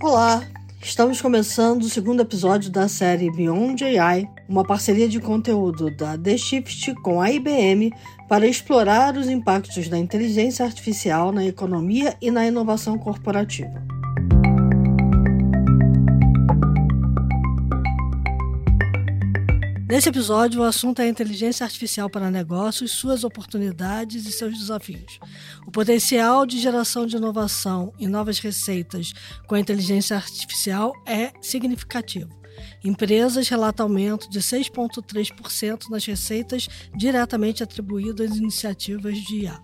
Olá, estamos começando o segundo episódio da série Beyond AI, uma parceria de conteúdo da The Shift com a IBM para explorar os impactos da inteligência artificial na economia e na inovação corporativa. Nesse episódio, o assunto é a inteligência artificial para negócios, suas oportunidades e seus desafios. O potencial de geração de inovação e novas receitas com a inteligência artificial é significativo. Empresas relatam aumento de 6,3% nas receitas diretamente atribuídas às iniciativas de IA.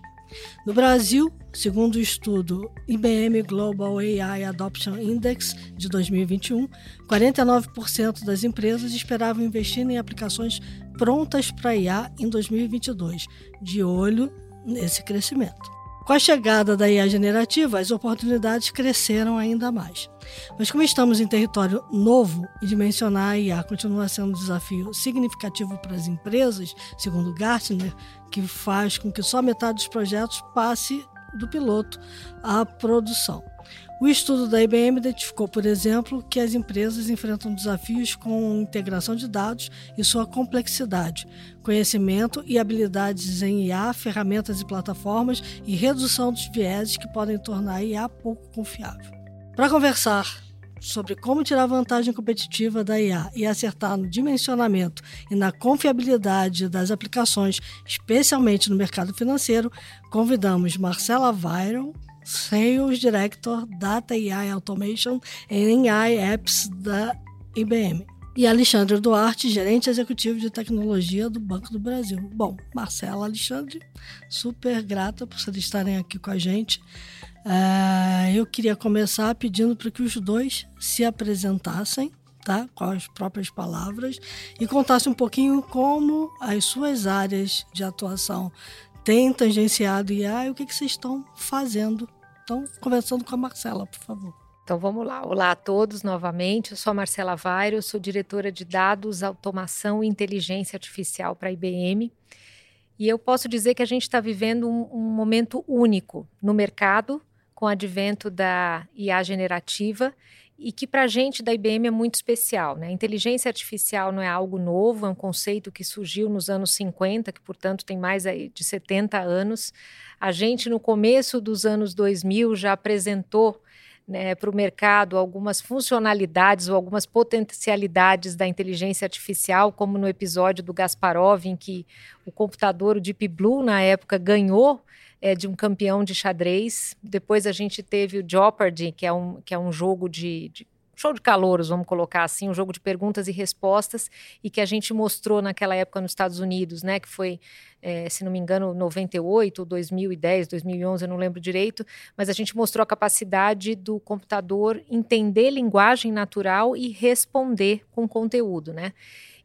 No Brasil, segundo o estudo IBM Global AI Adoption Index de 2021, 49% das empresas esperavam investir em aplicações prontas para IA em 2022, de olho nesse crescimento. Com a chegada da IA generativa, as oportunidades cresceram ainda mais. Mas como estamos em território novo e dimensionar a IA continua sendo um desafio significativo para as empresas, segundo Gartner, que faz com que só metade dos projetos passe do piloto à produção. O estudo da IBM identificou, por exemplo, que as empresas enfrentam desafios com integração de dados e sua complexidade, conhecimento e habilidades em IA, ferramentas e plataformas e redução dos vieses que podem tornar a IA pouco confiável. Para conversar sobre como tirar vantagem competitiva da IA e acertar no dimensionamento e na confiabilidade das aplicações, especialmente no mercado financeiro, convidamos Marcela Vyron, Sales Director Data AI Automation em AI Apps da IBM. E Alexandre Duarte, gerente executivo de tecnologia do Banco do Brasil. Bom, Marcela, Alexandre, super grata por vocês estarem aqui com a gente. Uh, eu queria começar pedindo para que os dois se apresentassem, tá? com as próprias palavras, e contassem um pouquinho como as suas áreas de atuação têm tangenciado IA e o que, que vocês estão fazendo então, conversando com a Marcela, por favor. Então vamos lá. Olá a todos novamente. Eu sou a Marcela Vairo, sou diretora de dados, automação e inteligência artificial para a IBM. E eu posso dizer que a gente está vivendo um, um, momento único no mercado com o advento da IA generativa e que para a gente da IBM é muito especial. Né? Inteligência artificial não é algo novo, é um conceito que surgiu nos anos 50, que portanto tem mais de 70 anos. A gente, no começo dos anos 2000, já apresentou né, para o mercado algumas funcionalidades ou algumas potencialidades da inteligência artificial, como no episódio do Gasparov, em que o computador, o Deep Blue, na época, ganhou é, de um campeão de xadrez. Depois a gente teve o Jeopardy, que é um, que é um jogo de, de show de calouros, vamos colocar assim, um jogo de perguntas e respostas, e que a gente mostrou naquela época nos Estados Unidos, né, que foi, é, se não me engano, 98, 2010, 2011, eu não lembro direito, mas a gente mostrou a capacidade do computador entender linguagem natural e responder com conteúdo, né?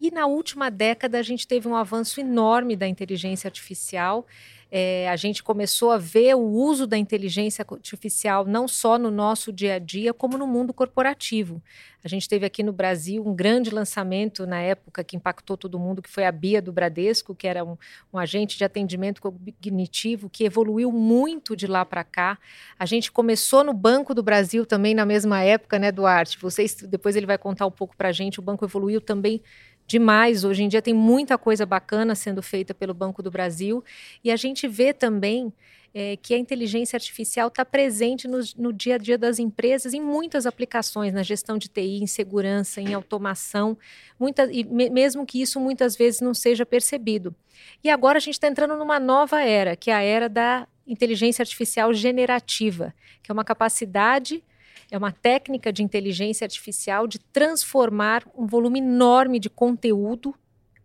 E na última década a gente teve um avanço enorme da inteligência artificial, é, a gente começou a ver o uso da inteligência artificial não só no nosso dia a dia, como no mundo corporativo. A gente teve aqui no Brasil um grande lançamento na época que impactou todo mundo, que foi a Bia do Bradesco, que era um, um agente de atendimento cognitivo que evoluiu muito de lá para cá. A gente começou no Banco do Brasil também na mesma época, né, Duarte? Vocês, depois ele vai contar um pouco para a gente. O banco evoluiu também demais. Hoje em dia tem muita coisa bacana sendo feita pelo Banco do Brasil e a gente vê também é, que a inteligência artificial está presente no, no, dia a dia das empresas em muitas aplicações, na gestão de TI, em segurança, em automação, muita, e me, mesmo que isso muitas vezes não seja percebido. E agora a gente está entrando numa nova era, que é a era da inteligência artificial generativa, que é uma capacidade é uma técnica de inteligência artificial de transformar um volume enorme de conteúdo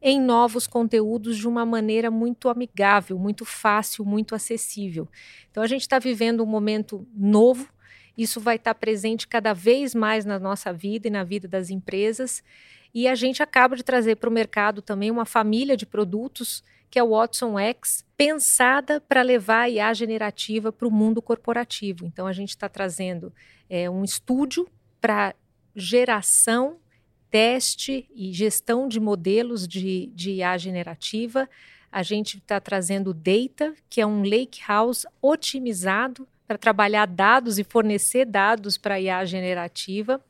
em novos conteúdos de uma maneira muito amigável, muito fácil, muito acessível. Então a gente está vivendo um momento novo. Isso vai estar tá presente cada vez mais na nossa vida e na vida das empresas. E a gente acaba de trazer para o mercado também uma família de produtos que é o Watson X, pensada para levar a IA generativa para o mundo corporativo. Então, a gente está trazendo é, um estúdio para geração, teste e gestão de modelos de, de IA generativa. A gente está trazendo Data, que é um lake house otimizado para trabalhar dados e fornecer dados para a IA generativa.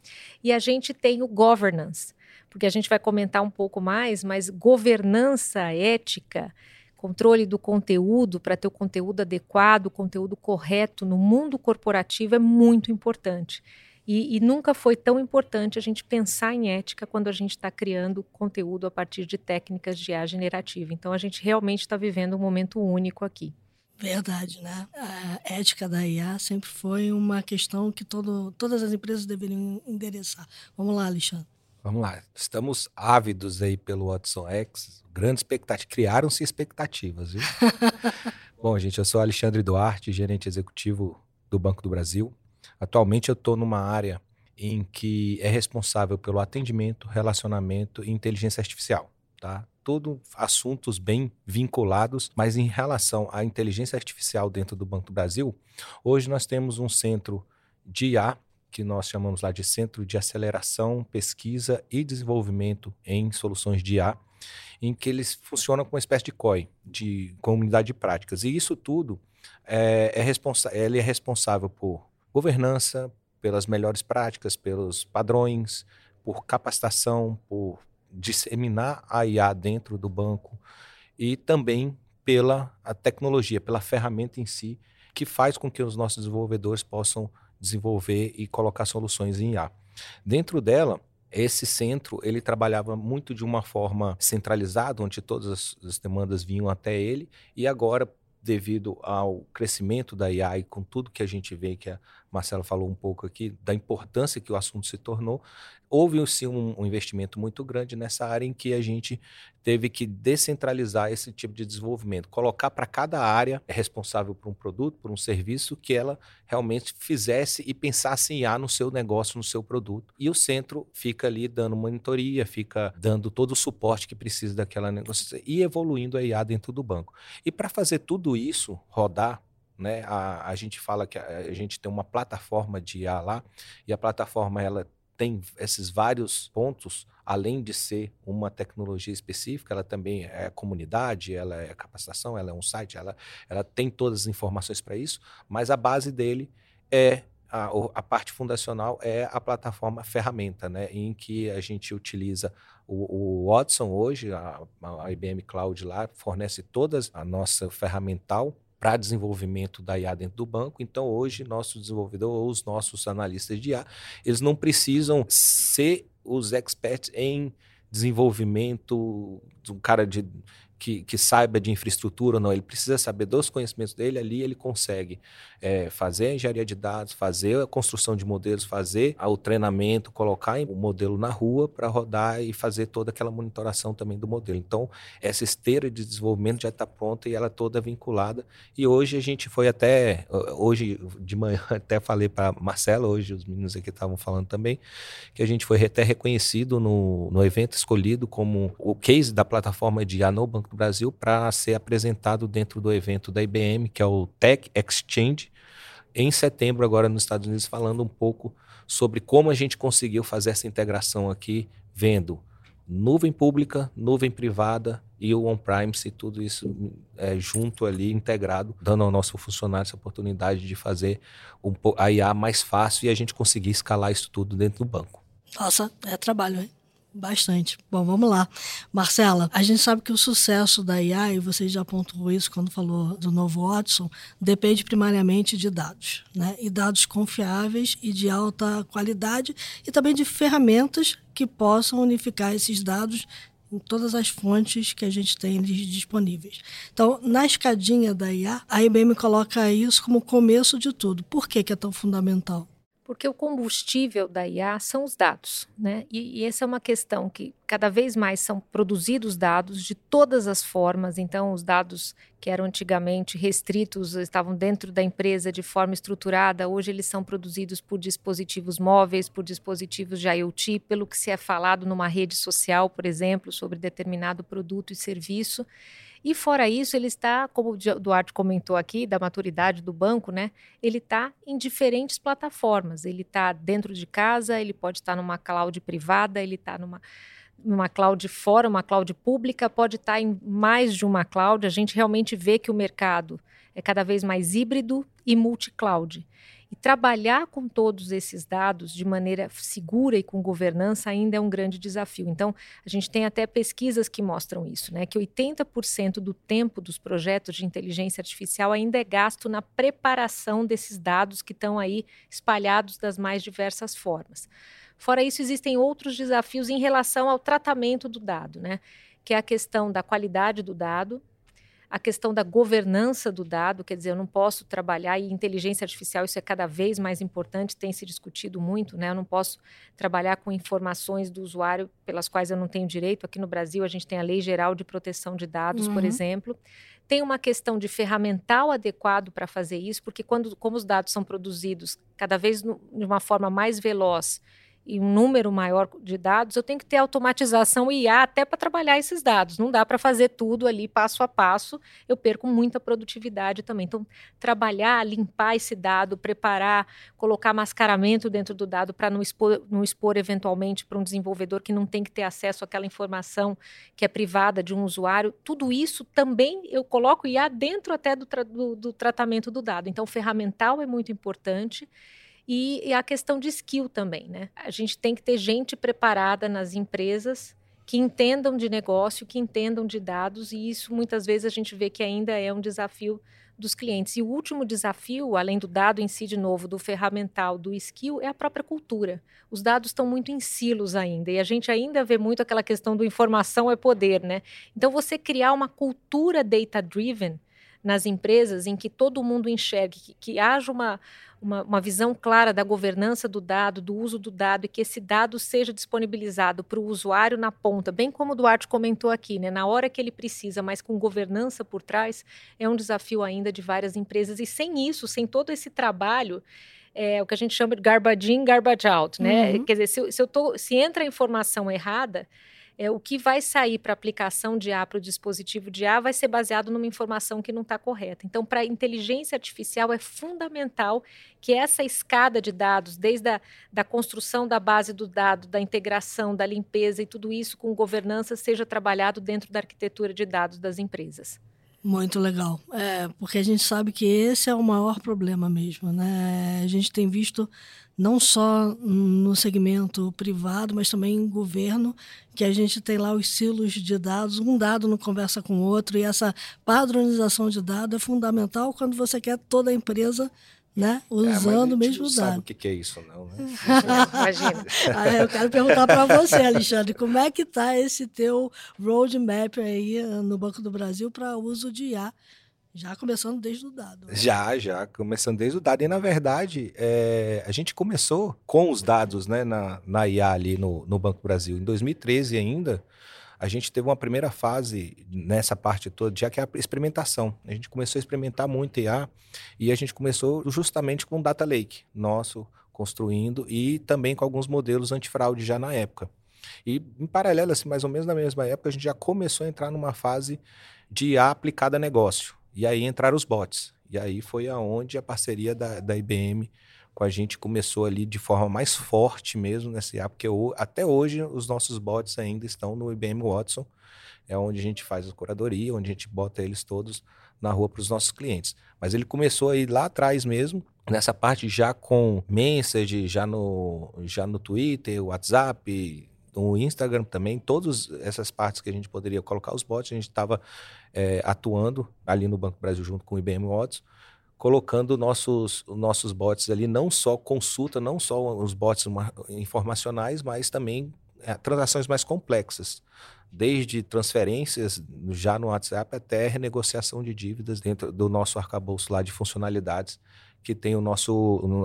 E a gente tem o governance, porque a gente vai comentar um pouco mais, mas governança ética, controle do conteúdo para ter o conteúdo adequado, o conteúdo correto no mundo corporativo é muito importante. E, e, nunca foi tão importante a gente pensar em ética quando a gente está criando conteúdo a partir de técnicas de IA generativa. Então, a gente realmente está vivendo um momento único aqui. Verdade, né? A ética da IA sempre foi uma questão que todo, todas as empresas deveriam endereçar. Vamos lá, Alexandre. Vamos lá. Estamos ávidos aí pelo Watson X. Grande expectativa. Criaram-se expectativas, viu? Bom, gente, eu sou Alexandre Duarte, gerente executivo do Banco do Brasil. Atualmente eu estou numa área em que é responsável pelo atendimento, relacionamento e inteligência artificial, tá? Tudo assuntos bem vinculados, mas em relação à inteligência artificial dentro do Banco do Brasil, hoje nós temos um centro de IA que nós chamamos lá de Centro de Aceleração, Pesquisa e Desenvolvimento em Soluções de IA, em que eles funcionam como uma espécie de COI, de comunidade de práticas. E isso tudo é, é ele é responsável por governança, pelas melhores práticas, pelos padrões, por capacitação, por disseminar a IA dentro do banco e também pela tecnologia, pela ferramenta em si, que faz com que os nossos desenvolvedores possam desenvolver e colocar soluções em IA. Dentro dela, esse centro ele trabalhava muito de uma forma centralizada, onde todas as demandas vinham até ele, e agora devido ao crescimento da IA e com tudo que a gente vê, que a Marcela falou um pouco aqui, da importância que o assunto se tornou, houve sim um, um, investimento muito grande nessa área em que a gente teve que descentralizar esse tipo de desenvolvimento, colocar para cada área responsável por um produto, por um serviço, que ela realmente fizesse e pensasse em IA no seu negócio, no seu produto. E o centro fica ali dando monitoria, fica dando todo o suporte que precisa daquela negócio e evoluindo a IA dentro do banco. E para fazer tudo isso rodar, né? A, a gente fala que a, a, gente tem uma plataforma de IA lá e a plataforma ela tem esses vários pontos, além de ser uma tecnologia específica, ela também é comunidade, ela é capacitação, ela é um site, ela, ela tem todas as informações para isso, mas a base dele é a, a, parte fundacional é a plataforma ferramenta, né, em que a gente utiliza o, o Watson hoje, a, a IBM Cloud lá fornece todas a nossa ferramental para desenvolvimento da IA dentro do banco. Então, hoje, nosso desenvolvedor ou os nossos analistas de IA, eles não precisam ser os experts em desenvolvimento, um cara de que, que, saiba de infraestrutura ou não, ele precisa saber dos conhecimentos dele, ali ele consegue é, fazer a engenharia de dados, fazer a construção de modelos, fazer o treinamento, colocar o modelo na rua para rodar e fazer toda aquela monitoração também do modelo. Então, essa esteira de desenvolvimento já está pronta e ela é toda vinculada. E hoje a gente foi até, hoje de manhã até falei para Marcela, hoje os meninos aqui estavam falando também, que a gente foi até reconhecido no, no evento escolhido como o case da plataforma de Anobank Banco do Brasil para ser apresentado dentro do evento da IBM, que é o Tech Exchange, em setembro, agora nos Estados Unidos, falando um pouco sobre como a gente conseguiu fazer essa integração aqui, vendo nuvem pública, nuvem privada e o on-premise, tudo isso é, junto ali, integrado, dando ao nosso funcionário essa oportunidade de fazer um, a IA mais fácil e a gente conseguir escalar isso tudo dentro do banco. Nossa, é trabalho, hein? Bastante. Bom, vamos lá. Marcela, a gente sabe que o sucesso da IA, e você já apontou isso quando falou do novo Watson, depende primariamente de dados, né? E dados confiáveis e de alta qualidade, e também de ferramentas que possam unificar esses dados em todas as fontes que a gente tem disponíveis. Então, na escadinha da IA, a IBM coloca isso como começo de tudo. Por que, que é tão fundamental? Porque o combustível da IA são os dados, né? E, e, essa é uma questão que cada vez mais são produzidos dados de todas as formas. Então, os dados que eram antigamente restritos estavam dentro da empresa de forma estruturada. Hoje, eles são produzidos por dispositivos móveis, por dispositivos de IoT, pelo que se é falado numa rede social, por exemplo, sobre determinado produto e serviço. E fora isso, ele está, como o Duarte comentou aqui, da maturidade do banco, né? Ele está em diferentes plataformas. Ele está dentro de casa, ele pode estar numa cloud privada, ele está numa numa cloud fora, uma cloud pública, pode estar em mais de uma cloud. A gente realmente vê que o mercado é cada vez mais híbrido e multi-cloud. Trabalhar com todos esses dados de maneira segura e com governança ainda é um grande desafio. Então, a gente tem até pesquisas que mostram isso, né? Que 80% do tempo dos projetos de inteligência artificial ainda é gasto na preparação desses dados que estão aí espalhados das mais diversas formas. Fora isso, existem outros desafios em relação ao tratamento do dado, né? Que é a questão da qualidade do dado, a questão da governança do dado, quer dizer, eu não posso trabalhar, e inteligência artificial, isso é cada vez mais importante, tem se discutido muito, né? Eu não posso trabalhar com informações do usuário pelas quais eu não tenho direito. Aqui no Brasil, a gente tem a Lei Geral de Proteção de Dados, uhum. por exemplo. Tem uma questão de ferramental adequado para fazer isso, porque quando, como os dados são produzidos cada vez no, de uma forma mais veloz e um número maior de dados, eu tenho que ter automatização IA até para trabalhar esses dados. Não dá para fazer tudo ali passo a passo, eu perco muita produtividade também. Então, trabalhar, limpar esse dado, preparar, colocar mascaramento dentro do dado para não expor, não expor eventualmente para um desenvolvedor que não tem que ter acesso àquela informação que é privada de um usuário, tudo isso também eu coloco IA dentro até do, tra do, do tratamento do dado. Então, ferramental é muito importante. E, e a questão de skill também, né? A gente tem que ter gente preparada nas empresas que entendam de negócio, que entendam de dados, e isso muitas vezes a gente vê que ainda é um desafio dos clientes. E o último desafio, além do dado em si, de novo, do ferramental, do skill, é a própria cultura. Os dados estão muito em silos ainda, e a gente ainda vê muito aquela questão do informação é poder, né? Então, você criar uma cultura data-driven nas empresas em que todo mundo enxergue, que, que haja uma, uma, uma, visão clara da governança do dado, do uso do dado, e que esse dado seja disponibilizado para o usuário na ponta, bem como o Duarte comentou aqui, né, na hora que ele precisa, mas com governança por trás, é um desafio ainda de várias empresas. E sem isso, sem todo esse trabalho, é o que a gente chama de garbage in, garbage out, né? Uhum. Quer dizer, se, se, eu tô, se entra a informação errada, é, o que vai sair para a aplicação de A para o dispositivo de A vai ser baseado numa informação que não está correta. Então, para a inteligência artificial é fundamental que essa escada de dados, desde a da construção da base do dado, da integração, da limpeza e tudo isso com governança, seja trabalhado dentro da arquitetura de dados das empresas. Muito legal. É, porque a gente sabe que esse é o maior problema mesmo. Né? A gente tem visto não só no segmento privado, mas também em governo, que a gente tem lá os silos de dados, um dado não conversa com o outro, e essa padronização de dados é fundamental quando você quer toda a empresa né? É, usando é, o mesmo dado. sabe o que é isso, não, né? Imagina. Aí eu quero perguntar para você, Alexandre, como é que está esse teu roadmap aí eh, no Banco do Brasil para uso de IA? Já começando desde o dado. Né? Já, já, começando desde o dado. E, na verdade, é, a gente começou com os dados né, na, na IA ali no, no Banco Brasil. Em 2013 ainda, a gente teve uma primeira fase nessa parte toda, já que é a experimentação. A gente começou a experimentar muito IA e a gente começou justamente com o Data Lake nosso, construindo, e também com alguns modelos antifraude já na época. E em paralelo, assim, mais ou menos na mesma época, a gente já começou a entrar numa fase de IA aplicada a negócio. E aí entraram os bots. E aí foi aonde a parceria da, da IBM com a gente começou ali de forma mais forte mesmo nessa IA, porque até hoje os nossos bots ainda estão no IBM Watson, é onde a gente faz a curadoria, onde a gente bota eles todos na rua para os nossos clientes. Mas ele começou aí lá atrás mesmo, nessa parte já com message, já no, já no Twitter, WhatsApp, no Instagram também, todas essas partes que a gente poderia colocar os bots, a gente estava é, atuando ali no Banco Brasil junto com o IBM Watson, colocando nossos, nossos bots ali, não só consulta, não só os bots informacionais, mas também é, transações mais complexas, desde transferências já no WhatsApp até renegociação de dívidas dentro do nosso arcabouço lá de funcionalidades que tem o nosso,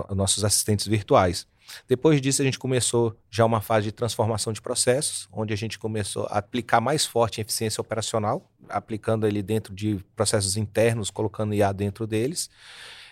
o, nossos assistentes virtuais. Depois disso, a gente começou já uma fase de transformação de processos, onde a gente começou a aplicar mais forte em eficiência operacional, aplicando ele dentro de processos internos, colocando IA dentro deles.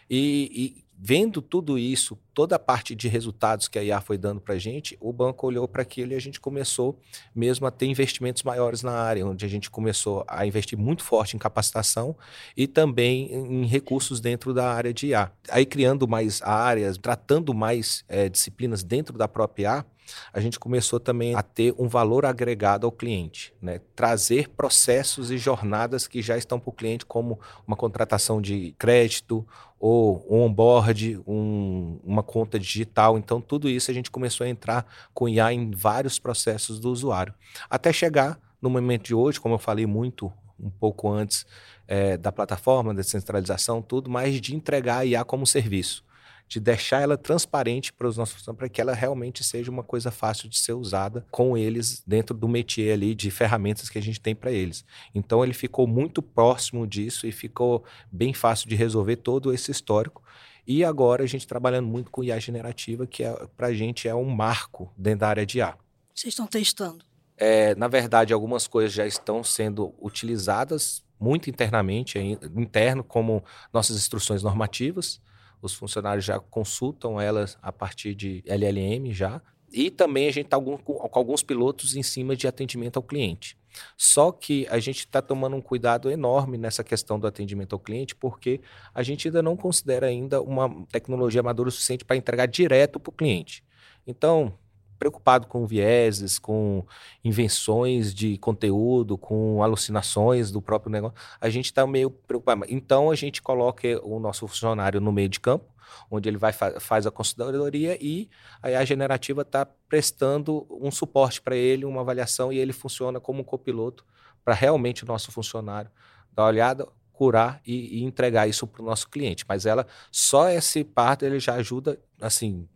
E, e vendo tudo isso, toda a parte de resultados que a IA foi dando para a gente, o banco olhou para aquilo e a gente começou mesmo a ter investimentos maiores na área, onde a gente começou a investir muito forte em capacitação e também em recursos dentro da área de IA. Aí criando mais áreas, tratando mais é, disciplinas dentro da própria IA, a gente começou também a ter um valor agregado ao cliente, né? trazer processos e jornadas que já estão para o cliente, como uma contratação de crédito ou um onboard, um, uma conta digital. Então, tudo isso a gente começou a entrar com IA em vários processos do usuário, até chegar no momento de hoje, como eu falei muito um pouco antes é, da plataforma, da descentralização, tudo, mas de entregar a IA como serviço de deixar ela transparente para os nossos funcionários, para que ela realmente seja uma coisa fácil de ser usada com eles dentro do métier ali de ferramentas que a gente tem para eles. Então ele ficou muito próximo disso e ficou bem fácil de resolver todo esse histórico. E agora a gente trabalhando muito com IA generativa, que é, para a gente é um marco dentro da área de IA. Vocês estão testando? É, na verdade, algumas coisas já estão sendo utilizadas muito internamente, interno, como nossas instruções normativas os funcionários já consultam elas a partir de LLM já. E também a gente está com alguns pilotos em cima de atendimento ao cliente. Só que a gente está tomando um cuidado enorme nessa questão do atendimento ao cliente, porque a gente ainda não considera ainda uma tecnologia madura o suficiente para entregar direto para o cliente. Então, preocupado com vieses, com invenções de conteúdo, com alucinações do próprio negócio, a gente está meio preocupado. Então a gente coloca o nosso funcionário no meio de campo, onde ele vai fa faz a consultoria e a generativa está prestando um suporte para ele, uma avaliação, e ele funciona como um copiloto para realmente o nosso funcionário dar uma olhada, curar e, e entregar isso para o nosso cliente. Mas ela, só esse parte, ele já ajuda, assim,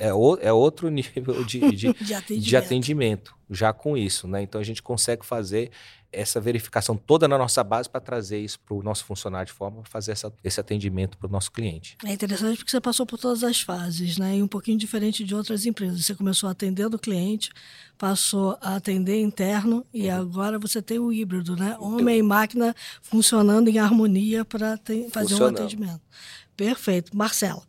é, o, é outro nível de, de, de, atendimento. de, atendimento. já com isso, né? Então a gente consegue fazer essa verificação toda na nossa base para trazer isso para o nosso funcionário de forma fazer essa, esse atendimento para o nosso cliente. É interessante porque você passou por todas as fases, né? E um pouquinho diferente de outras empresas. Você começou atendendo o cliente, passou a atender interno e uhum. agora você tem o híbrido, né? Então Homem e máquina funcionando em harmonia para fazer um atendimento. Perfeito. Marcela,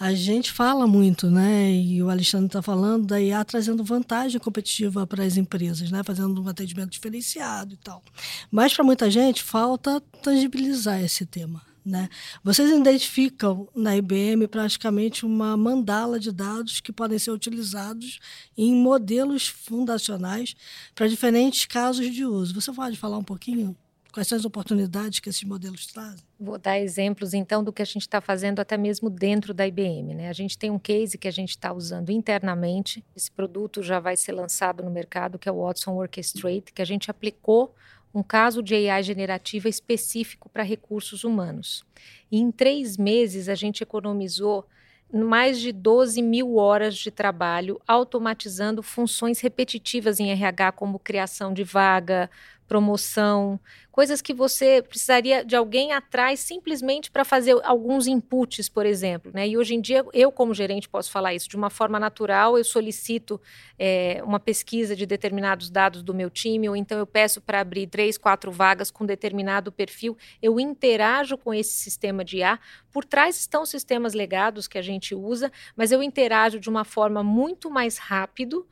a gente fala muito, né? E o Alexandre está falando da IA trazendo vantagem competitiva para as empresas, né? Fazendo um atendimento diferenciado e tal. Mas para muita gente falta tangibilizar esse tema. Né? Vocês identificam na IBM praticamente uma mandala de dados que podem ser utilizados em modelos fundacionais para diferentes casos de uso. Você pode falar um pouquinho Quais são as oportunidades que esses modelos trazem? Vou dar exemplos, então, do que a gente está fazendo até mesmo dentro da IBM. Né? A gente tem um case que a gente está usando internamente. Esse produto já vai ser lançado no mercado, que é o Watson Orchestrate, que a gente aplicou um caso de AI generativa específico para recursos humanos. E em três meses, a gente economizou mais de 12 mil horas de trabalho automatizando funções repetitivas em RH, como criação de vaga, promoção, coisas que você precisaria de alguém atrás simplesmente para fazer alguns inputs, por exemplo. Né? E hoje em dia, eu, como gerente, posso falar isso de uma forma natural. Eu solicito é, uma pesquisa de determinados dados do meu time, ou então eu peço para abrir três, quatro vagas com determinado perfil. Eu interajo com esse sistema de IA. Por trás estão sistemas legados que a gente usa, mas eu interajo de uma forma muito mais rápido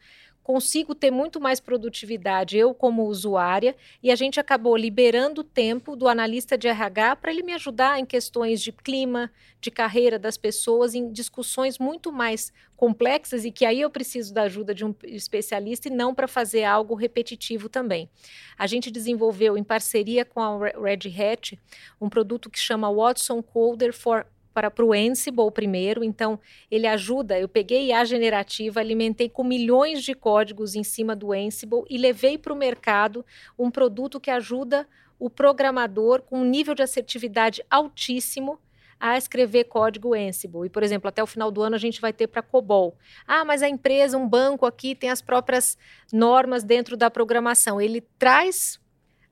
consigo ter muito mais produtividade, eu como usuária, e a gente acabou liberando o tempo do analista de RH para ele me ajudar em questões de clima, de carreira das pessoas, em discussões muito mais complexas e que aí eu preciso da ajuda de um especialista e não para fazer algo repetitivo também. A gente desenvolveu em parceria com a Red Hat um produto que chama Watson Coder for para, o Ansible primeiro, então ele ajuda. Eu peguei a generativa, alimentei com milhões de códigos em cima do Ansible e levei para o mercado um produto que ajuda o programador com um nível de assertividade altíssimo a escrever código Ansible. E, por exemplo, até o final do ano a gente vai ter para COBOL. Ah, mas a empresa, um banco aqui tem as próprias normas dentro da programação. Ele traz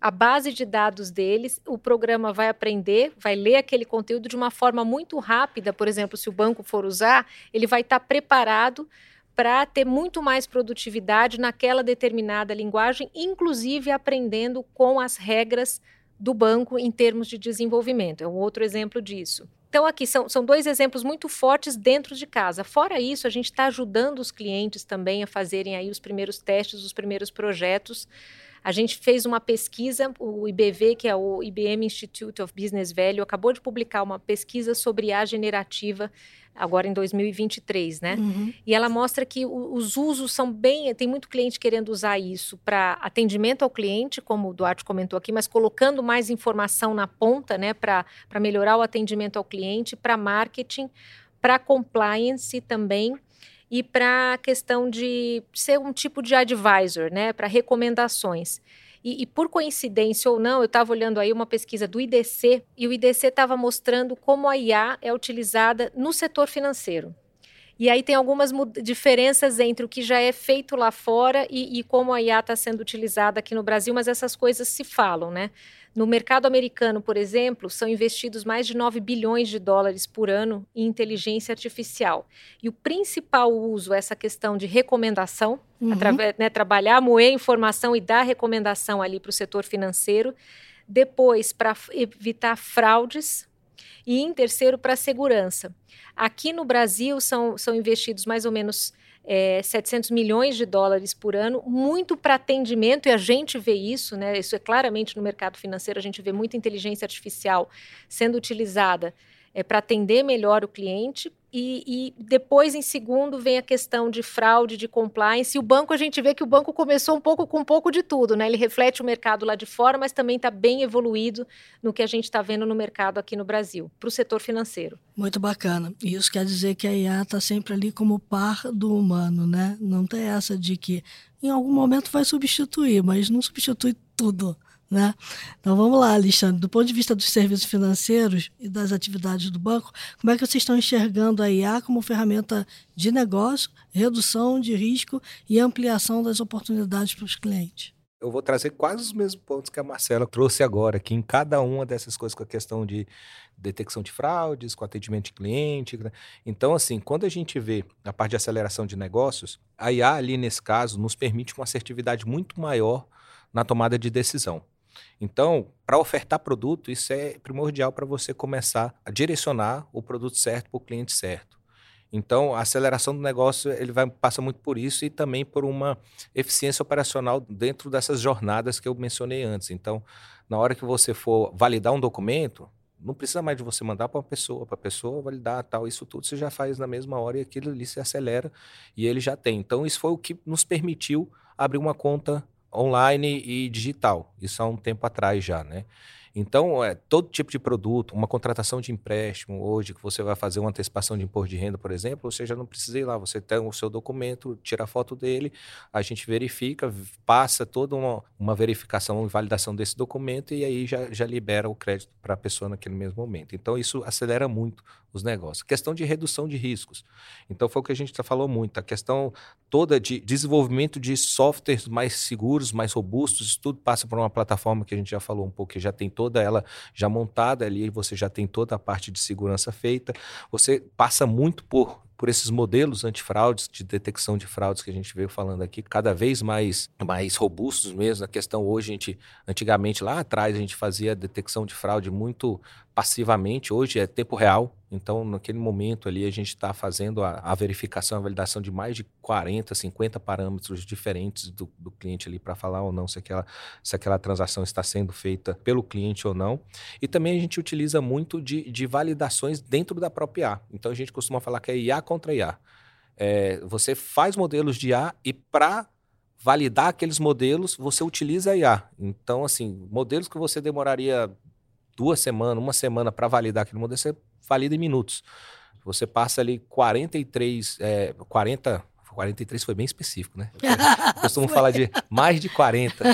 a base de dados deles, o programa vai aprender, vai ler aquele conteúdo de uma forma muito rápida. Por exemplo, se o banco for usar, ele vai estar preparado para ter muito mais produtividade naquela determinada linguagem, inclusive aprendendo com as regras do banco em termos de desenvolvimento. É um outro exemplo disso. Então, aqui são, são dois exemplos muito fortes dentro de casa. Fora isso, a gente está ajudando os clientes também a fazerem aí os primeiros testes, os primeiros projetos A gente fez uma pesquisa, o IBV, que é o IBM Institute of Business Value, acabou de publicar uma pesquisa sobre a generativa agora em 2023, né? Uhum. E ela mostra que os usos são bem. Tem muito cliente querendo usar isso para atendimento ao cliente, como o Duarte comentou aqui, mas colocando mais informação na ponta, né, para melhorar o atendimento ao cliente, para marketing, para compliance também e para a questão de ser um tipo de advisor, né, para recomendações. E, e, por coincidência ou não, eu estava olhando aí uma pesquisa do IDC e o IDC estava mostrando como a IA é utilizada no setor financeiro. E aí tem algumas diferenças entre o que já é feito lá fora e, e como a IA está sendo utilizada aqui no Brasil, mas essas coisas se falam, né? No mercado americano, por exemplo, são investidos mais de 9 bilhões de dólares por ano em inteligência artificial. E o principal uso é essa questão de recomendação, uhum. né, trabalhar, moer informação e dar recomendação ali para o setor financeiro. Depois, para evitar fraudes. E em terceiro, para segurança. Aqui no Brasil, são, são investidos mais ou menos é, 700 milhões de dólares por ano, muito para atendimento, e a gente vê isso, né? Isso é claramente no mercado financeiro, a gente vê muita inteligência artificial sendo utilizada é, para atender melhor o cliente. E, e, depois, em segundo, vem a questão de fraude, de compliance. E o banco, a gente vê que o banco começou um pouco com um pouco de tudo, né? Ele reflete o mercado lá de fora, mas também está bem evoluído no que a gente está vendo no mercado aqui no Brasil, para o setor financeiro. Muito bacana. E isso quer dizer que a IA está sempre ali como par do humano, né? Não tem essa de que em algum momento vai substituir, mas não substitui tudo. Né? Então vamos lá, Alexandre. Do ponto de vista dos serviços financeiros e das atividades do banco, como é que vocês estão enxergando a IA como ferramenta de negócio, redução de risco e ampliação das oportunidades para os clientes? Eu vou trazer quase os mesmos pontos que a Marcela trouxe agora, que em cada uma dessas coisas, com a questão de detecção de fraudes, com atendimento de cliente. Né? Então, assim, quando a gente vê a parte de aceleração de negócios, a IA ali nesse caso nos permite uma assertividade muito maior na tomada de decisão. Então, para ofertar produto, isso é primordial para você começar a direcionar o produto certo para o cliente certo. Então, a aceleração do negócio ele vai passa muito por isso e também por uma eficiência operacional dentro dessas jornadas que eu mencionei antes. Então, na hora que você for validar um documento, não precisa mais de você mandar para uma pessoa, para a pessoa validar tal, isso tudo você já faz na mesma hora e aquilo ali se acelera e ele já tem. Então, isso foi o que nos permitiu abrir uma conta online e digital. Isso há um tempo atrás já, né? Então, é, todo tipo de produto, uma contratação de empréstimo hoje, que você vai fazer uma antecipação de imposto de renda, por exemplo, você já não precisa ir lá, você tem o seu documento, tira a foto dele, a gente verifica, passa toda uma, uma verificação e validação desse documento e aí já, já libera o crédito para a pessoa naquele mesmo momento. Então, isso acelera muito os negócios. Questão de redução de riscos. Então, foi o que a gente já falou muito. A questão toda de desenvolvimento de softwares mais seguros, mais robustos, isso tudo passa por uma plataforma que a gente já falou um pouco, que já tem toda ela já montada ali, você já tem toda a parte de segurança feita. Você passa muito por por esses modelos antifraudes, de detecção de fraudes que a gente veio falando aqui, cada vez mais, mais robustos mesmo. A questão hoje, a gente, antigamente, lá atrás, a gente fazia detecção de fraude muito passivamente, hoje é tempo real. Então, naquele momento ali, a gente está fazendo a, a, verificação, a validação de mais de 40, 50 parâmetros diferentes do, do cliente ali para falar ou não se aquela, se aquela transação está sendo feita pelo cliente ou não. E também a gente utiliza muito de, de validações dentro da própria IA. Então, a gente costuma falar que é IA contra IA. É, você faz modelos de IA e para validar aqueles modelos, você utiliza a IA. Então, assim, modelos que você demoraria duas semanas, uma semana para validar aquele modelo, você valida em minutos. Você passa ali 43, é, 40, 43 foi bem específico, né? Eu costumo falar de mais de 40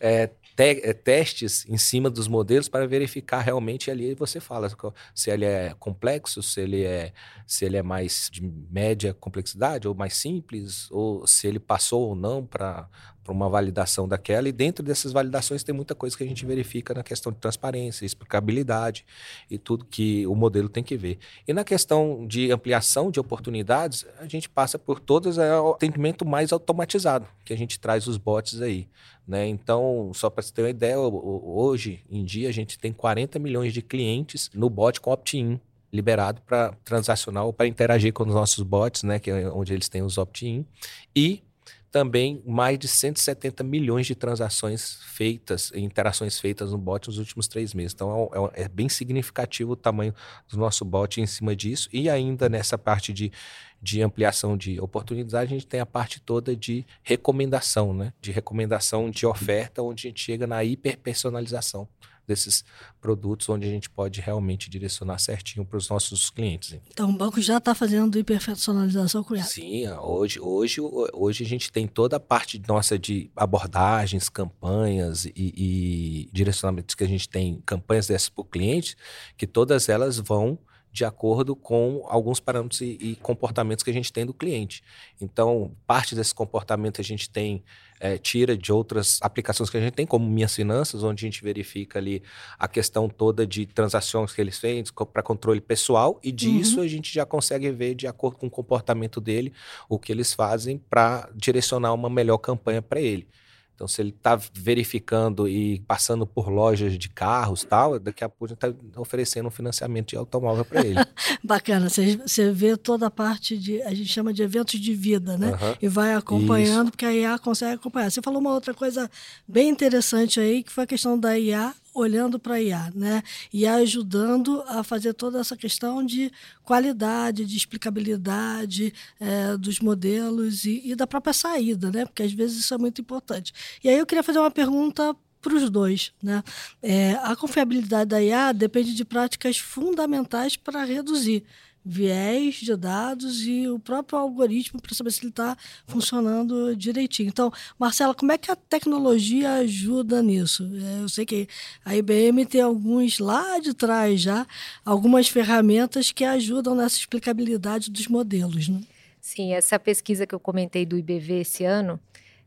é, te, é, testes em cima dos modelos para verificar realmente ali você fala se ele é complexo, se ele é, se ele é mais de média complexidade ou mais simples, ou se ele passou ou não para uma validação daquela, e dentro dessas validações tem muita coisa que a gente verifica na questão de transparência, explicabilidade e tudo que o modelo tem que ver. E na questão de ampliação de oportunidades, a gente passa por todos é, o atendimento mais automatizado, que a gente traz os bots aí. Né? Então, só para você ter uma ideia, hoje em dia a gente tem 40 milhões de clientes no bot com opt-in liberado para transacional, para interagir com os nossos bots, né, que é onde eles têm os opt-in, e também mais de 170 milhões de transações feitas, interações feitas no bot nos últimos três meses. Então é, é, é bem significativo o tamanho do nosso bot em cima disso. E ainda nessa parte de, de ampliação de oportunidade, a gente tem a parte toda de recomendação, né? De recomendação de oferta, onde a gente chega na hiperpersonalização desses produtos, onde a gente pode realmente direcionar certinho para os nossos clientes. Então, o banco já está fazendo hiperpersonalização com Sim, hoje, hoje, hoje a gente tem toda a parte nossa de abordagens, campanhas e, e direcionamentos que a gente tem, campanhas dessas para o cliente, que todas elas vão de acordo com alguns parâmetros e, e, comportamentos que a gente tem do cliente. Então, parte desse comportamento a gente tem, é, tira de outras aplicações que a gente tem, como Minhas Finanças, onde a gente verifica ali a questão toda de transações que eles fez para controle pessoal, e disso uhum. a gente já consegue ver, de acordo com o comportamento dele, o que eles fazem para direcionar uma melhor campanha para ele. Então, se ele está verificando e passando por lojas de carros tal, daqui a pouco está oferecendo um financiamento de automóvel para ele. Bacana, você vê toda a parte de, a gente chama de eventos de vida, né? Uhum. E vai acompanhando, Isso. porque a IA consegue acompanhar. Você falou uma outra coisa bem interessante aí, que foi a questão da IA olhando para IA, né? E ajudando a fazer toda essa questão de qualidade, de explicabilidade é, dos modelos e, e, da própria saída, né? Porque às vezes isso é muito importante. E aí eu queria fazer uma pergunta para os dois, né? É, a confiabilidade da IA depende de práticas fundamentais para reduzir viés de dados e o próprio algoritmo para saber se ele está funcionando direitinho. Então, Marcela, como é que a tecnologia ajuda nisso? É, eu sei que a IBM tem alguns lá de trás já, algumas ferramentas que ajudam nessa explicabilidade dos modelos. Né? Sim, essa pesquisa que eu comentei do IBV esse ano,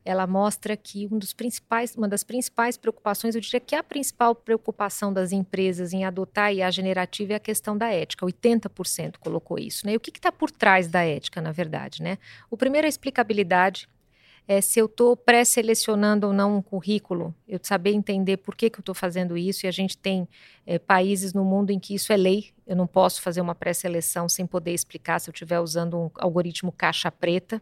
ela mostra que um dos principais, uma das principais preocupações, eu diria que a principal preocupação das empresas em adotar a IA generativa é a questão da ética. 80% colocou isso. Né? E o que está por trás da ética, na verdade? Né? O primeiro é a explicabilidade. É, se eu estou pré-selecionando ou não um currículo, eu saber entender por que, que eu estou fazendo isso, e a gente tem é, países no mundo em que isso é lei, eu não posso fazer uma pré-seleção sem poder explicar se eu estiver usando um algoritmo caixa preta.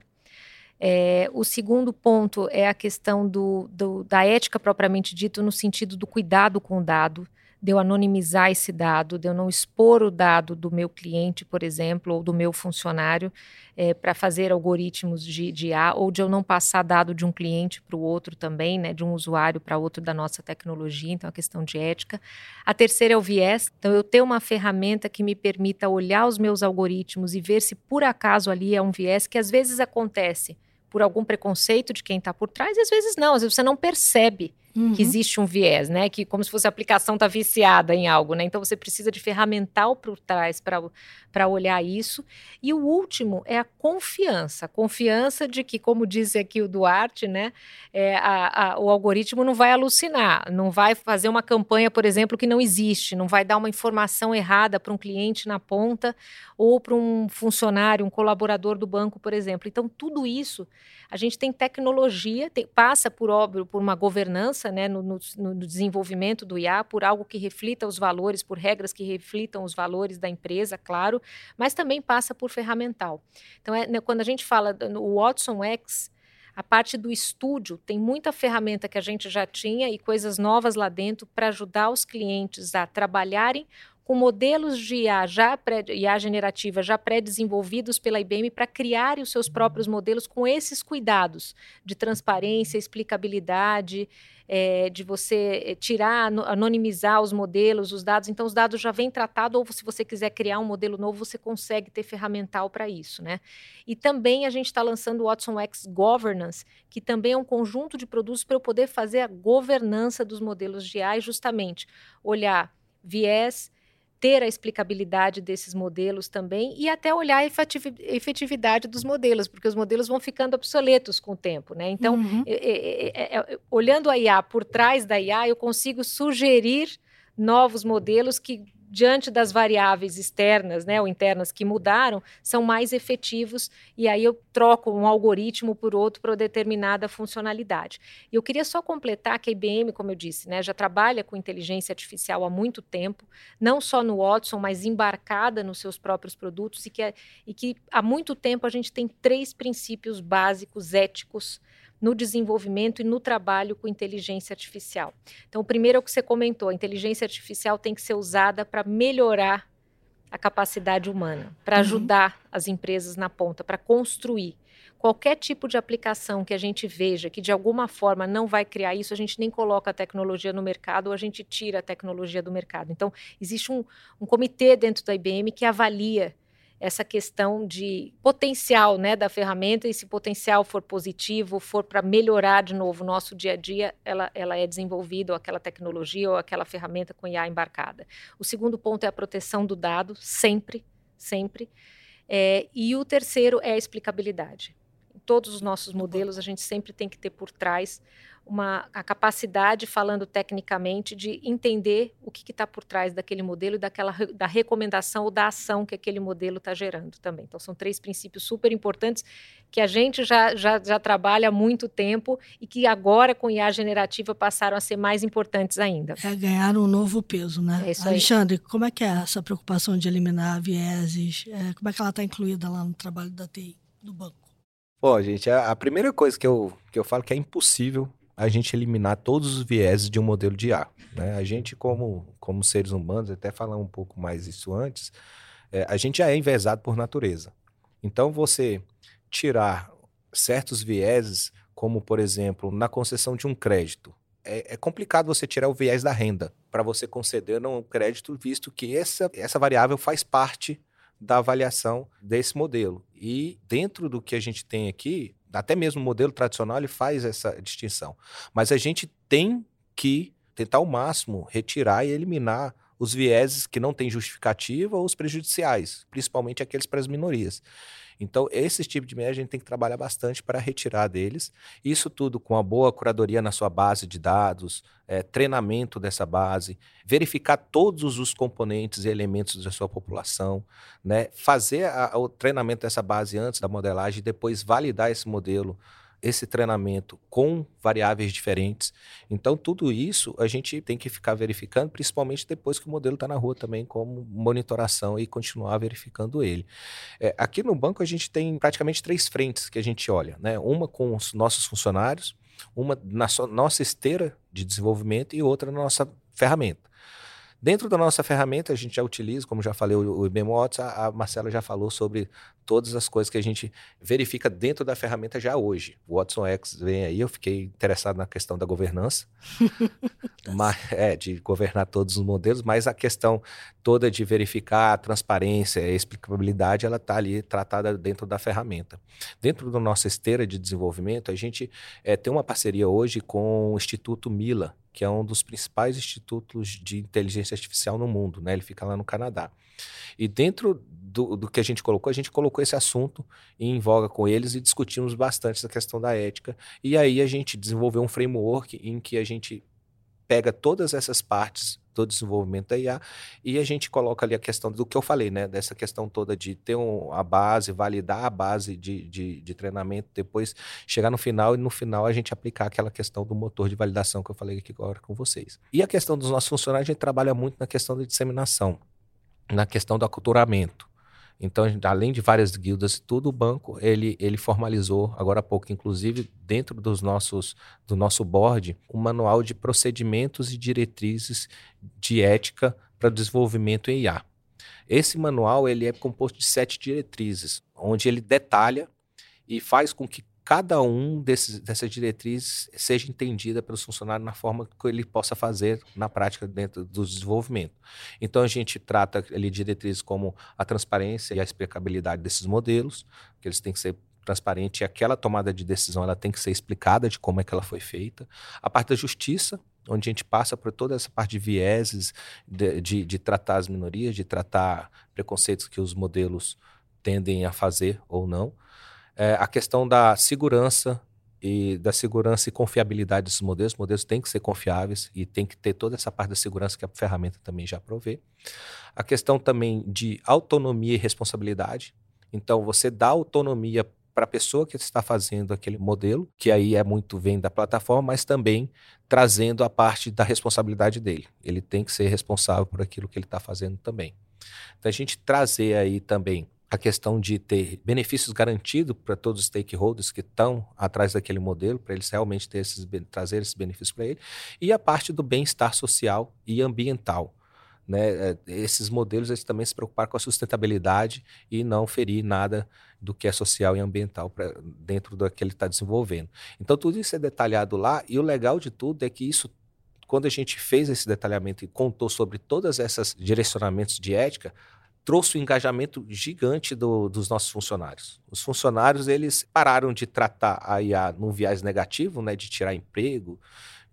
É, o segundo ponto é a questão do, do, da ética propriamente dito, no sentido do cuidado com o dado, de eu anonimizar esse dado, de eu não expor o dado do meu cliente, por exemplo, ou do meu funcionário, é, para fazer algoritmos de, de A, ou de eu não passar dado de um cliente para o outro também, né, de um usuário para outro da nossa tecnologia, então é a questão de ética. A terceira é o viés, então eu ter uma ferramenta que me permita olhar os meus algoritmos e ver se por acaso ali é um viés que às vezes acontece por algum preconceito de quem está por trás, e às vezes não, às vezes você não percebe uhum. que existe um viés, né? Que como se fosse a aplicação está viciada em algo, né? Então você precisa de ferramental por trás para olhar isso. E o último é a confiança. Confiança de que, como diz aqui o Duarte, né? É, a, a, o algoritmo não vai alucinar, não vai fazer uma campanha, por exemplo, que não existe, não vai dar uma informação errada para um cliente na ponta ou para um funcionário, um colaborador do banco, por exemplo. Então, tudo isso, a gente tem tecnologia, tem, passa por óbvio por uma governança né, no, no, no, desenvolvimento do IA por algo que reflita os valores, por regras que reflitam os valores da empresa, claro, mas também passa por ferramental. Então, é, né, quando a gente fala no Watson X, a parte do estúdio tem muita ferramenta que a gente já tinha e coisas novas lá dentro para ajudar os clientes a trabalharem com modelos de IA, já pré, IA generativa já pré-desenvolvidos pela IBM para criar os seus próprios modelos com esses cuidados de transparência, explicabilidade, é, de você eh, tirar, anonimizar os modelos, os dados. Então, os dados já vêm tratados, ou se você quiser criar um modelo novo, você consegue ter ferramental para isso, né? E também a gente está lançando o Watson X Governance, que também é um conjunto de produtos para eu poder fazer a governança dos modelos de AI, justamente olhar viés, ter a explicabilidade desses modelos também e até olhar a efetividade dos modelos, porque os modelos vão ficando obsoletos com o tempo, né? Então, uhum. é, é, é, olhando a IA por trás da IA, eu consigo sugerir novos modelos que diante das variáveis externas, né, ou internas que mudaram, são mais efetivos e aí eu troco um algoritmo por outro para determinada funcionalidade. E eu queria só completar que a IBM, como eu disse, né, já trabalha com inteligência artificial há muito tempo, não só no Watson, mas embarcada nos seus próprios produtos e que, é, e que há muito tempo a gente tem três princípios básicos éticos no desenvolvimento e no trabalho com inteligência artificial. Então, o primeiro é o que você comentou: a inteligência artificial tem que ser usada para melhorar a capacidade humana, para uhum. ajudar as empresas na ponta, para construir. Qualquer tipo de aplicação que a gente veja que de alguma forma não vai criar isso, a gente nem coloca a tecnologia no mercado ou a gente tira a tecnologia do mercado. Então, existe um, um comitê dentro da IBM que avalia essa questão de potencial né, da ferramenta, e se potencial for positivo, for para melhorar de novo o nosso dia a dia, ela, ela é desenvolvida, ou aquela tecnologia, ou aquela ferramenta com IA embarcada. O segundo ponto é a proteção do dado, sempre, sempre. É, e o terceiro é a explicabilidade. Em todos os nossos modelos, a gente sempre tem que ter por trás uma, a capacidade, falando tecnicamente, de entender o que está por trás daquele modelo e daquela, da recomendação ou da ação que aquele modelo está gerando também. Então, são três princípios super importantes que a gente já, já, já trabalha há muito tempo e que agora, com IA generativa, passaram a ser mais importantes ainda. É ganhar um novo peso, né? É Alexandre, aí. como é que é essa preocupação de eliminar vieses? É, como é que ela está incluída lá no trabalho da TI, do banco? Bom, gente, a, a primeira coisa que eu, que eu falo que é impossível a gente eliminar todos os vieses de um modelo de A. Né? A gente, como, como seres humanos, até falar um pouco mais isso antes, é, a gente já é envezado por natureza. Então, você tirar certos vieses, como, por exemplo, na concessão de um crédito, é, é complicado você tirar o viés da renda para você conceder um crédito, visto que essa, essa variável faz parte da avaliação desse modelo. E dentro do que a gente tem aqui, até mesmo o modelo tradicional ele faz essa distinção. Mas a gente tem que tentar ao máximo retirar e eliminar os vieses que não têm justificativa ou os prejudiciais, principalmente aqueles para as minorias. Então, esse tipo de meia a gente tem que trabalhar bastante para retirar deles. Isso tudo com a boa curadoria na sua base de dados, é, treinamento dessa base, verificar todos os componentes e elementos da sua população, né? fazer a, o treinamento dessa base antes da modelagem e depois validar esse modelo esse treinamento com variáveis diferentes. Então, tudo isso a gente tem que ficar verificando, principalmente depois que o modelo está na rua também, como monitoração e continuar verificando ele. É, aqui no banco, a gente tem praticamente três frentes que a gente olha: né? uma com os nossos funcionários, uma na so nossa esteira de desenvolvimento e outra na nossa ferramenta. Dentro da nossa ferramenta, a gente já utiliza, como já falei, o, o IBMOTS, a, a Marcela já falou sobre todas as coisas que a gente verifica dentro da ferramenta já hoje. O Watson X vem aí, eu fiquei interessado na questão da governança, mas, é, de governar todos os modelos, mas a questão toda de verificar a transparência, a explicabilidade, ela está ali tratada dentro da ferramenta. Dentro da nossa esteira de desenvolvimento, a gente é, tem uma parceria hoje com o Instituto Mila, que é um dos principais institutos de inteligência artificial no mundo, né? Ele fica lá no Canadá. E dentro do, do, que a gente colocou, a gente colocou esse assunto em voga com eles e discutimos bastante essa questão da ética. E aí a gente desenvolveu um framework em que a gente pega todas essas partes do desenvolvimento da IA e a gente coloca ali a questão do que eu falei, né? Dessa questão toda de ter um, a base, validar a base de, de, de, treinamento, depois chegar no final e no final a gente aplicar aquela questão do motor de validação que eu falei aqui agora com vocês. E a questão dos nossos funcionários, a gente trabalha muito na questão da disseminação, na questão do aculturamento. Então, além de várias guildas e tudo, o banco ele, ele formalizou agora há pouco, inclusive dentro dos nossos do nosso board, um manual de procedimentos e diretrizes de ética para desenvolvimento em IA. Esse manual ele é composto de sete diretrizes, onde ele detalha e faz com que cada um desses, dessas diretrizes seja entendida pelos funcionários na forma que ele possa fazer na prática dentro do desenvolvimento. Então a gente trata ali diretrizes como a transparência e a explicabilidade desses modelos, que eles têm que ser transparentes e aquela tomada de decisão ela tem que ser explicada de como é que ela foi feita. A parte da justiça, onde a gente passa por toda essa parte de vieses, de, de, de tratar as minorias, de tratar preconceitos que os modelos tendem a fazer ou não é, a questão da segurança e da segurança e confiabilidade desses modelos. Os modelos têm que ser confiáveis e tem que ter toda essa parte da segurança que a ferramenta também já provê. A questão também de autonomia e responsabilidade. Então, você dá autonomia para a pessoa que está fazendo aquele modelo, que aí é muito vem da plataforma, mas também trazendo a parte da responsabilidade dele. Ele tem que ser responsável por aquilo que ele está fazendo também. Então, a gente trazer aí também a questão de ter benefícios garantidos para todos os stakeholders que estão atrás daquele modelo, para eles realmente ter esses, trazer esses benefícios para ele, e a parte do bem-estar social e ambiental. Né? É, esses modelos eles também se preocupar com a sustentabilidade e não ferir nada do que é social e ambiental pra, dentro do que está desenvolvendo. Então, tudo isso é detalhado lá, e o legal de tudo é que isso quando a gente fez esse detalhamento e contou sobre todas essas direcionamentos de ética, trouxe um engajamento gigante do, dos nossos funcionários. Os funcionários eles pararam de tratar a IA num viés negativo, né, de tirar emprego,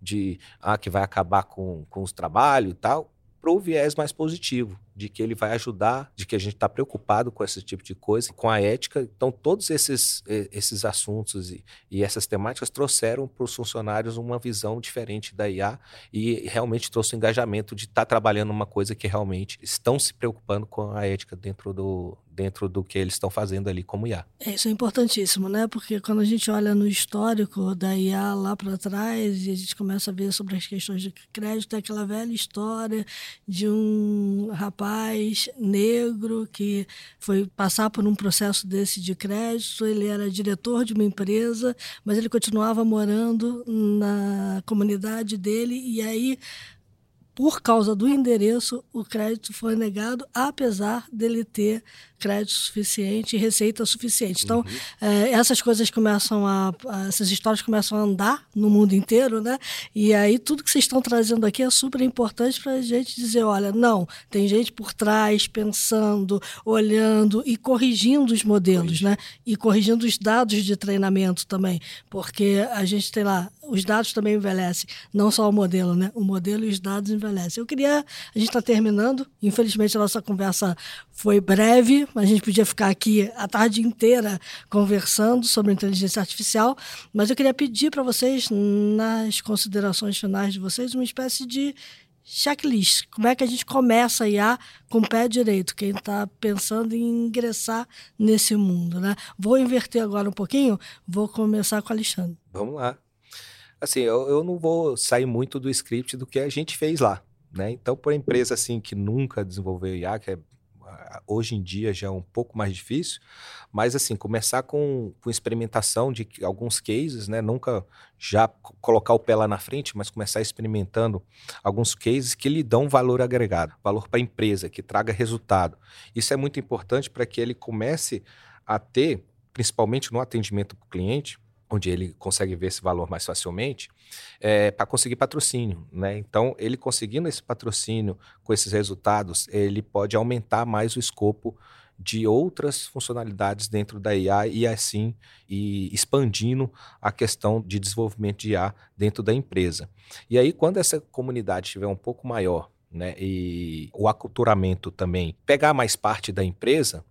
de ah, que vai acabar com, com os trabalhos e tal, para o viés mais positivo de que ele vai ajudar, de que a gente está preocupado com esse tipo de coisa, com a ética. Então, todos esses, esses assuntos e, e essas temáticas trouxeram para os funcionários uma visão diferente da IA e realmente trouxe o engajamento de estar tá trabalhando uma coisa que realmente estão se preocupando com a ética dentro do, dentro do que eles estão fazendo ali como IA. É, isso é importantíssimo, né? Porque quando a gente olha no histórico da IA lá para trás e a gente começa a ver sobre as questões de crédito, é aquela velha história de um rapaz rapaz negro que foi passar por um processo desse de crédito. Ele era diretor de uma empresa, mas ele continuava morando na comunidade dele. E aí por causa do endereço, o crédito foi negado, apesar dele ter crédito suficiente e receita suficiente. Então, uhum. é, essas coisas começam a, a, essas histórias começam a andar no mundo inteiro, né? E aí tudo que vocês estão trazendo aqui é super importante para a gente dizer, olha, não, tem gente por trás pensando, olhando e corrigindo os modelos, né? E corrigindo os dados de treinamento também, porque a gente tem lá os dados também envelhecem, não só o modelo, né? O modelo e os dados envelhecem. Eu queria, a gente está terminando, infelizmente a nossa conversa foi breve, a gente podia ficar aqui a tarde inteira conversando sobre inteligência artificial, mas eu queria pedir para vocês, nas considerações finais de vocês, uma espécie de checklist. Como é que a gente começa a IA com o pé direito, quem está pensando em ingressar nesse mundo, né? Vou inverter agora um pouquinho, vou começar com o Alexandre. Vamos lá assim, eu, eu não vou sair muito do script do que a gente fez lá, né? Então, por empresa assim que nunca desenvolveu IA, que é, hoje em dia já é um pouco mais difícil, mas assim, começar com, com experimentação de alguns cases, né? Nunca já colocar o pé lá na frente, mas começar experimentando alguns cases que lhe dão valor agregado, valor para a empresa, que traga resultado. Isso é muito importante para que ele comece a ter, principalmente no atendimento para o cliente, onde ele consegue ver esse valor mais facilmente, é, para conseguir patrocínio. Né? Então, ele conseguindo esse patrocínio com esses resultados, ele pode aumentar mais o escopo de outras funcionalidades dentro da IA e assim e expandindo a questão de desenvolvimento de IA dentro da empresa. E aí, quando essa comunidade estiver um pouco maior, né, e o aculturamento também pegar mais parte da empresa,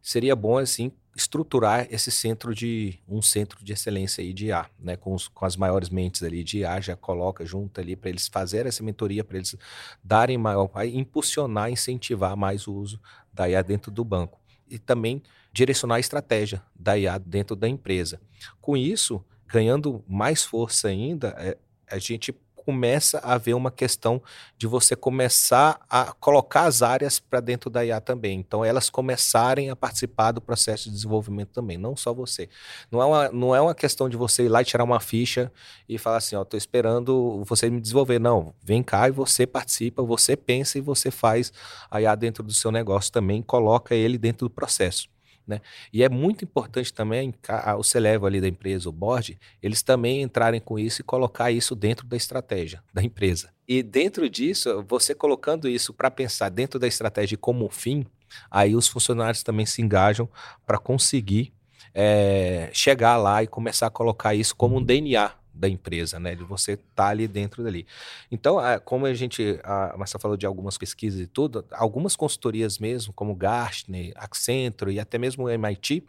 seria bom assim estruturar esse centro de um centro de excelência aí de IA, né, com, os, com as maiores mentes ali de IA, já coloca junto ali para eles fazerem essa mentoria, para eles darem maior, impulsionar, incentivar mais o uso da IA dentro do banco e também direcionar a estratégia da IA dentro da empresa. Com isso, ganhando mais força ainda, é, a gente começa a haver uma questão de você começar a colocar as áreas para dentro da IA também. Então, elas começarem a participar do processo de desenvolvimento também, não só você. Não é uma, não é uma questão de você ir lá e tirar uma ficha e falar assim: Ó, estou esperando você me desenvolver. Não, vem cá e você participa, você pensa e você faz a IA dentro do seu negócio também, coloca ele dentro do processo. Né? E é muito importante também o Celevo ali da empresa, o board, eles também entrarem com isso e colocar isso dentro da estratégia da empresa. E dentro disso, você colocando isso para pensar dentro da estratégia como fim, aí os funcionários também se engajam para conseguir é, chegar lá e começar a colocar isso como um DNA da empresa, né? De você estar tá ali dentro dali. Então, como a gente, a Marcia falou de algumas pesquisas e tudo, algumas consultorias mesmo, como Gartner, Accenture e até mesmo o MIT,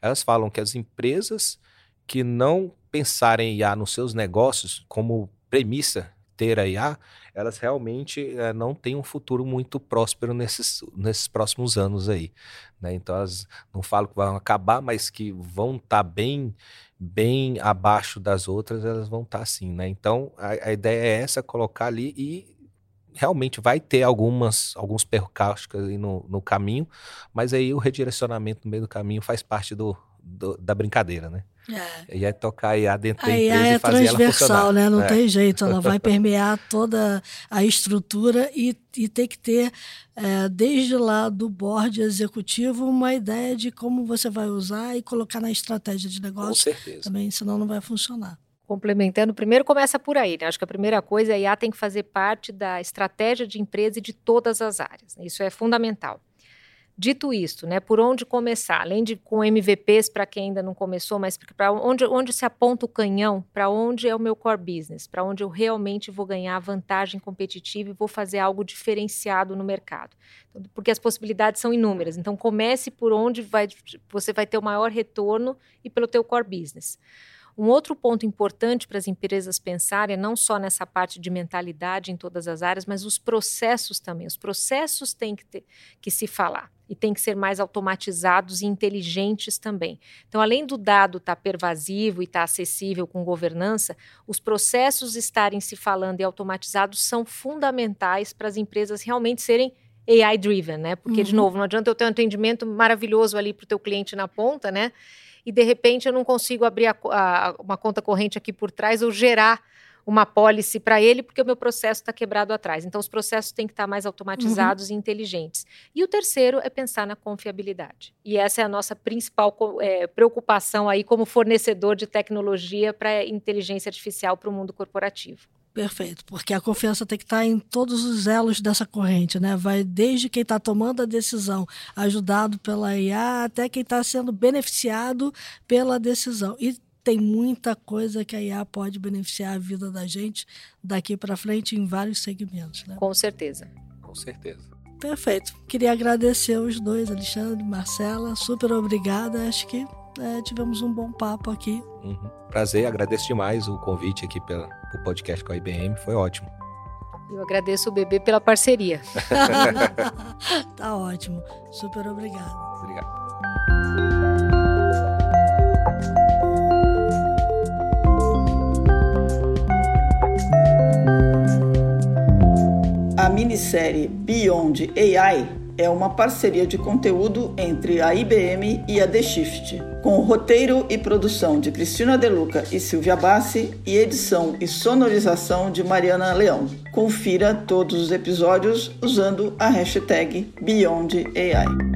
elas falam que as empresas que não pensarem em IA nos seus negócios como premissa ter a IA, elas realmente é, não têm um futuro muito próspero nesses, nesses próximos anos aí. Né? Então, elas não falo que vão acabar, mas que vão estar tá bem bem abaixo das outras, elas vão estar tá assim, né? Então, a, a, ideia é essa, colocar ali e realmente vai ter algumas, alguns percalços ali no, no caminho, mas aí o redirecionamento no meio do caminho faz parte do, do da brincadeira, né? É. E é tocar a IA dentro a empresa IA é transversal, né? Não é. tem jeito, ela vai permear toda a estrutura e, e tem que ter, é, desde lá do board executivo, uma ideia de como você vai usar e colocar na estratégia de negócio. Com certeza. Também, senão não vai funcionar. Complementando, primeiro começa por aí, né? Acho que a primeira coisa, a IA tem que fazer parte da estratégia de empresa e de todas as áreas. Isso é fundamental. Dito isto, né, por onde começar? Além de com MVPs para quem ainda não começou, mas para onde, onde se aponta o canhão? Para onde é o meu core business? Para onde eu realmente vou ganhar vantagem competitiva e vou fazer algo diferenciado no mercado? Então, porque as possibilidades são inúmeras. Então comece por onde vai, você vai ter o maior retorno e pelo teu core business. Um outro ponto importante para as empresas pensarem é não só nessa parte de mentalidade em todas as áreas, mas os processos também. Os processos têm que, ter, que se falar e têm que ser mais automatizados e inteligentes também. Então, além do dado estar tá pervasivo e estar tá acessível com governança, os processos estarem se falando e automatizados são fundamentais para as empresas realmente serem AI driven, né? Porque uhum. de novo, não adianta eu ter um atendimento maravilhoso ali para o teu cliente na ponta, né? e de repente eu não consigo abrir a, a, uma conta corrente aqui por trás ou gerar uma pólice para ele porque o meu processo está quebrado atrás. Então, os processos têm que estar tá mais automatizados uhum. e inteligentes. E o terceiro é pensar na confiabilidade. E essa é a nossa principal é, preocupação aí como fornecedor de tecnologia para inteligência artificial para o mundo corporativo. Perfeito, porque a confiança tem que estar em todos os elos dessa corrente, né? Vai desde quem está tomando a decisão, ajudado pela IA, até quem está sendo beneficiado pela decisão. E tem muita coisa que a IA pode beneficiar a vida da gente daqui para frente em vários segmentos, né? Com certeza. Com certeza. Perfeito. Queria agradecer os dois, Alexandre e Marcela. Super obrigada. Acho que é, tivemos um bom papo aqui. Uhum. Prazer, agradeço demais o convite aqui pelo podcast com a IBM, foi ótimo. Eu agradeço o bebê pela parceria. tá ótimo. Super obrigado. Obrigado. Minissérie Beyond AI é uma parceria de conteúdo entre a IBM e a The Shift, com roteiro e produção de Cristina Deluca e Silvia Bassi e edição e sonorização de Mariana Leão. Confira todos os episódios usando a hashtag BeyondAI.